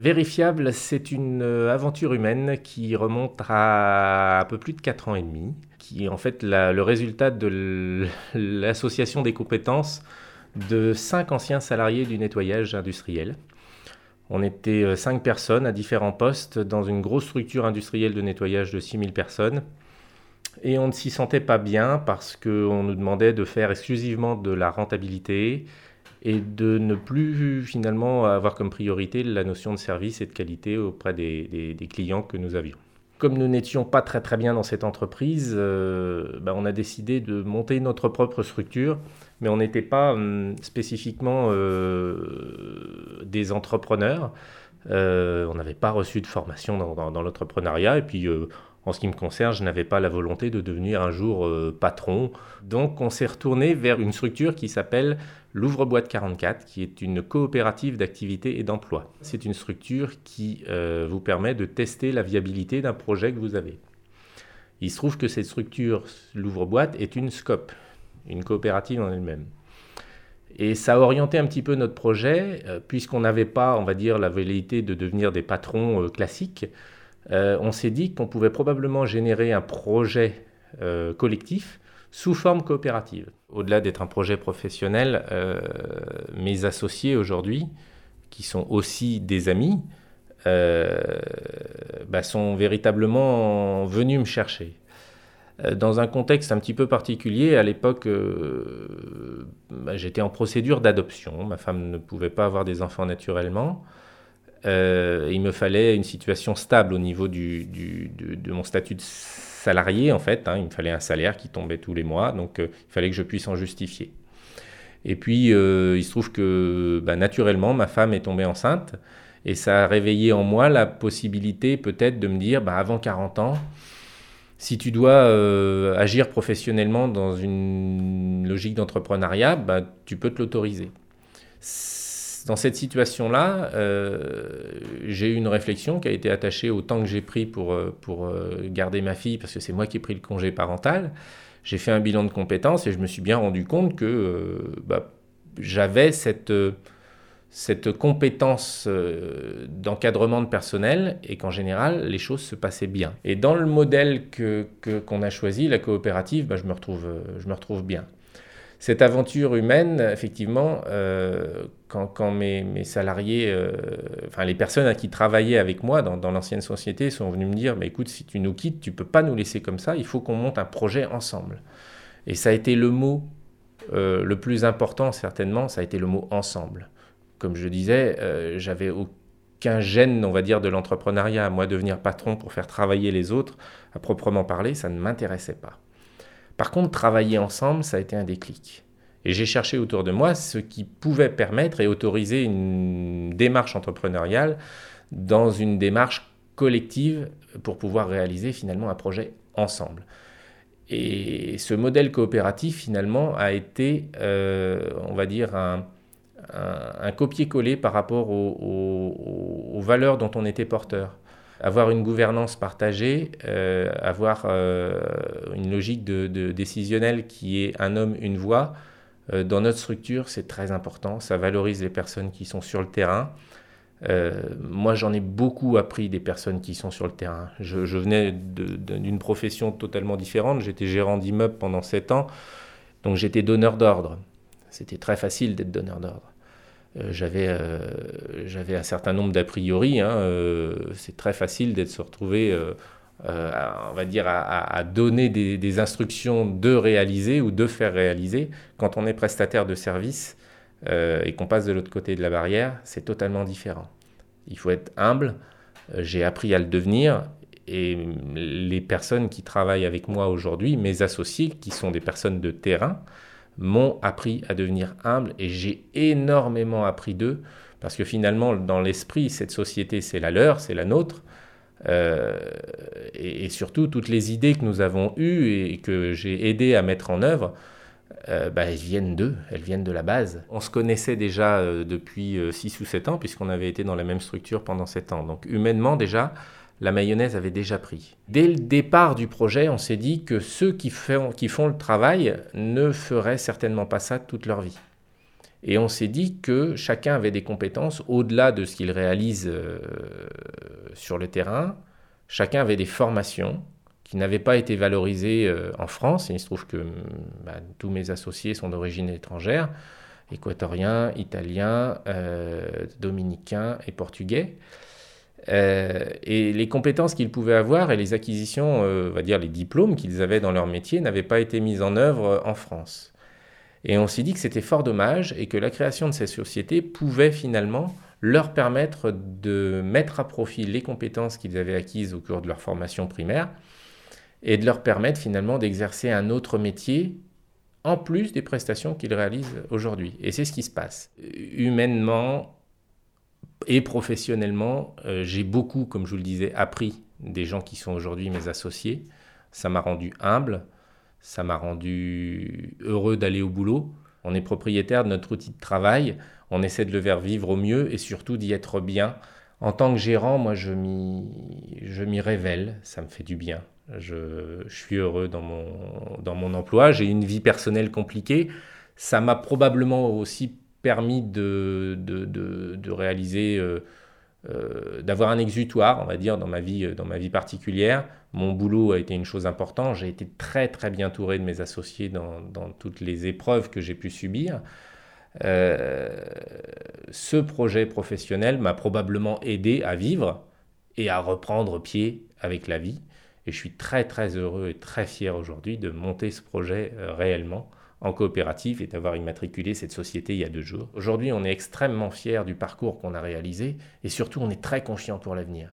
Vérifiable, c'est une euh, aventure humaine qui remonte à un peu plus de 4 ans et demi, qui est en fait le résultat de l'association des compétences de 5 anciens salariés du nettoyage industriel. On était 5 euh, personnes à différents postes dans une grosse structure industrielle de nettoyage de 6000 personnes. Et on ne s'y sentait pas bien parce qu'on nous demandait de faire exclusivement de la rentabilité, et de ne plus finalement avoir comme priorité la notion de service et de qualité auprès des, clients que nous avions. Comme nous n'étions pas très très bien dans cette entreprise, euh, ben, on a décidé de monter notre propre structure, mais on n'était pas hum, spécifiquement euh, des entrepreneurs. Euh, on n'avait pas reçu de formation dans, dans l'entrepreneuriat et puis en ce qui me concerne, je n'avais pas la volonté de devenir un jour euh, patron. Donc on s'est retourné vers une structure qui s'appelle l'Ouvre-Boîte 44, qui est une coopérative d'activité et d'emploi. C'est une structure qui euh, vous permet de tester la viabilité d'un projet que vous avez. Il se trouve que cette structure, l'Ouvre-Boîte, est une SCOP, une coopérative en elle-même. Et ça a orienté un petit peu notre projet, euh, puisqu'on n'avait pas, on va dire, la velléité de devenir des patrons classiques. Euh, on s'est dit qu'on pouvait probablement générer un projet euh, collectif sous forme coopérative. Au-delà d'être un projet professionnel, euh, mes associés aujourd'hui, qui sont aussi des amis, bah, sont véritablement venus me chercher. Dans un contexte un petit peu particulier, à l'époque, bah, j'étais en procédure d'adoption. Ma femme ne pouvait pas avoir des enfants naturellement. Euh, il me fallait une situation stable au niveau de, mon statut de salarié, en fait. Hein. Il me fallait un salaire qui tombait tous les mois, donc euh, il fallait que je puisse en justifier. Et puis, euh, il se trouve que bah, naturellement, ma femme est tombée enceinte, et ça a réveillé en moi la possibilité peut-être de me dire, bah, avant 40 ans, si tu dois agir professionnellement dans une logique d'entrepreneuriat, bah, tu peux te l'autoriser dans cette situation-là, euh, j'ai eu une réflexion qui a été attachée au temps que j'ai pris pour, euh, pour euh, garder ma fille, parce que c'est moi qui ai pris le congé parental. J'ai fait un bilan de compétences et je me suis bien rendu compte que bah, j'avais cette, cette compétence d'encadrement de personnel et qu'en général, les choses se passaient bien. Et dans le modèle qu'on que, a choisi, la coopérative, bah, je, me retrouve, je me retrouve bien cette aventure humaine, effectivement, euh, quand, mes, salariés, euh, enfin les personnes à qui travaillaient avec moi dans, l'ancienne société sont venus me dire, mais écoute, si tu nous quittes, tu peux pas nous laisser comme ça, il faut qu'on monte un projet ensemble. Et ça a été le mot euh, le plus important, certainement, ça a été le mot ensemble. Comme je disais, j'avais aucun gêne, on va dire, de l'entrepreneuriat. Moi, devenir patron pour faire travailler les autres, à proprement parler, ça ne m'intéressait pas. Par contre, travailler ensemble, ça a été un déclic. Et j'ai cherché autour de moi ce qui pouvait permettre et autoriser une démarche entrepreneuriale dans une démarche collective pour pouvoir réaliser finalement un projet ensemble. Et ce modèle coopératif finalement a été, euh, on va dire, un, copier-coller par rapport aux valeurs dont on était porteur avoir une gouvernance partagée, euh, avoir euh, une logique décisionnelle qui est un homme, une voix, euh, dans notre structure, c'est très important. Ça valorise les personnes qui sont sur le terrain. moi, j'en ai beaucoup appris des personnes qui sont sur le terrain. Je, venais d'une profession totalement différente. J'étais gérant d'immeuble pendant 7 ans, donc j'étais donneur d'ordre. C'était très facile d'être donneur d'ordre. Euh, euh, j'avais un certain nombre d'a priori. Hein, euh, c'est très facile d'être se retrouver, on va dire, à, donner des, instructions de réaliser ou de faire réaliser. Quand on est prestataire de service et qu'on passe de l'autre côté de la barrière, c'est totalement différent. Il faut être humble. J'ai appris à le devenir et les personnes qui travaillent avec moi aujourd'hui, mes associés, qui sont des personnes de terrain, m'ont appris à devenir humble et j'ai énormément appris d'eux parce que finalement, dans l'esprit, cette société, c'est la leur, c'est la nôtre. Euh, et, surtout, toutes les idées que nous avons eues et que j'ai aidé à mettre en œuvre, euh, bah, elles viennent d'eux, elles viennent de la base. On se connaissait déjà euh, depuis 6 ou 7 ans, puisqu'on avait été dans la même structure pendant 7 ans. Donc humainement déjà, la mayonnaise avait déjà pris. Dès le départ du projet, on s'est dit que ceux qui font, le travail ne feraient certainement pas ça toute leur vie. Et on s'est dit que chacun avait des compétences au-delà de ce qu'il réalise sur le terrain. Chacun avait des formations qui n'avaient pas été valorisées en France. Et il se trouve que bah, tous mes associés sont d'origine étrangère équatoriens, italiens, euh, dominicains et portugais. Euh, et les compétences qu'ils pouvaient avoir et les acquisitions, euh, on va dire les diplômes qu'ils avaient dans leur métier, n'avaient pas été mis en œuvre en France. Et on s'est dit que c'était fort dommage et que la création de ces sociétés pouvait finalement leur permettre de mettre à profit les compétences qu'ils avaient acquises au cours de leur formation primaire et de leur permettre finalement d'exercer un autre métier en plus des prestations qu'ils réalisent aujourd'hui. Et c'est ce qui se passe. Humainement et professionnellement, euh, j'ai beaucoup, comme je vous le disais, appris des gens qui sont aujourd'hui mes associés. Ça m'a rendu humble, ça m'a rendu heureux d'aller au boulot. On est propriétaire de notre outil de travail, on essaie de le faire vivre au mieux et surtout d'y être bien. En tant que gérant, moi, je m'y révèle, ça me fait du bien. Je, suis heureux dans mon, dans mon emploi. J'ai une vie personnelle compliquée. Ça m'a probablement aussi permis de, de, de, réaliser, euh, euh, d'avoir un exutoire, on va dire, dans ma, vie, dans ma vie particulière. Mon boulot a été une chose importante. J'ai été très, très bien entouré de mes associés dans, dans toutes les épreuves que j'ai pu subir. Euh, ce projet professionnel m'a probablement aidé à vivre et à reprendre pied avec la vie. Et je suis très très heureux et très fier aujourd'hui de monter ce projet réellement en coopérative et d'avoir immatriculé cette société il y a deux jours. Aujourd'hui, on est extrêmement fier du parcours qu'on a réalisé et surtout on est très confiant pour l'avenir.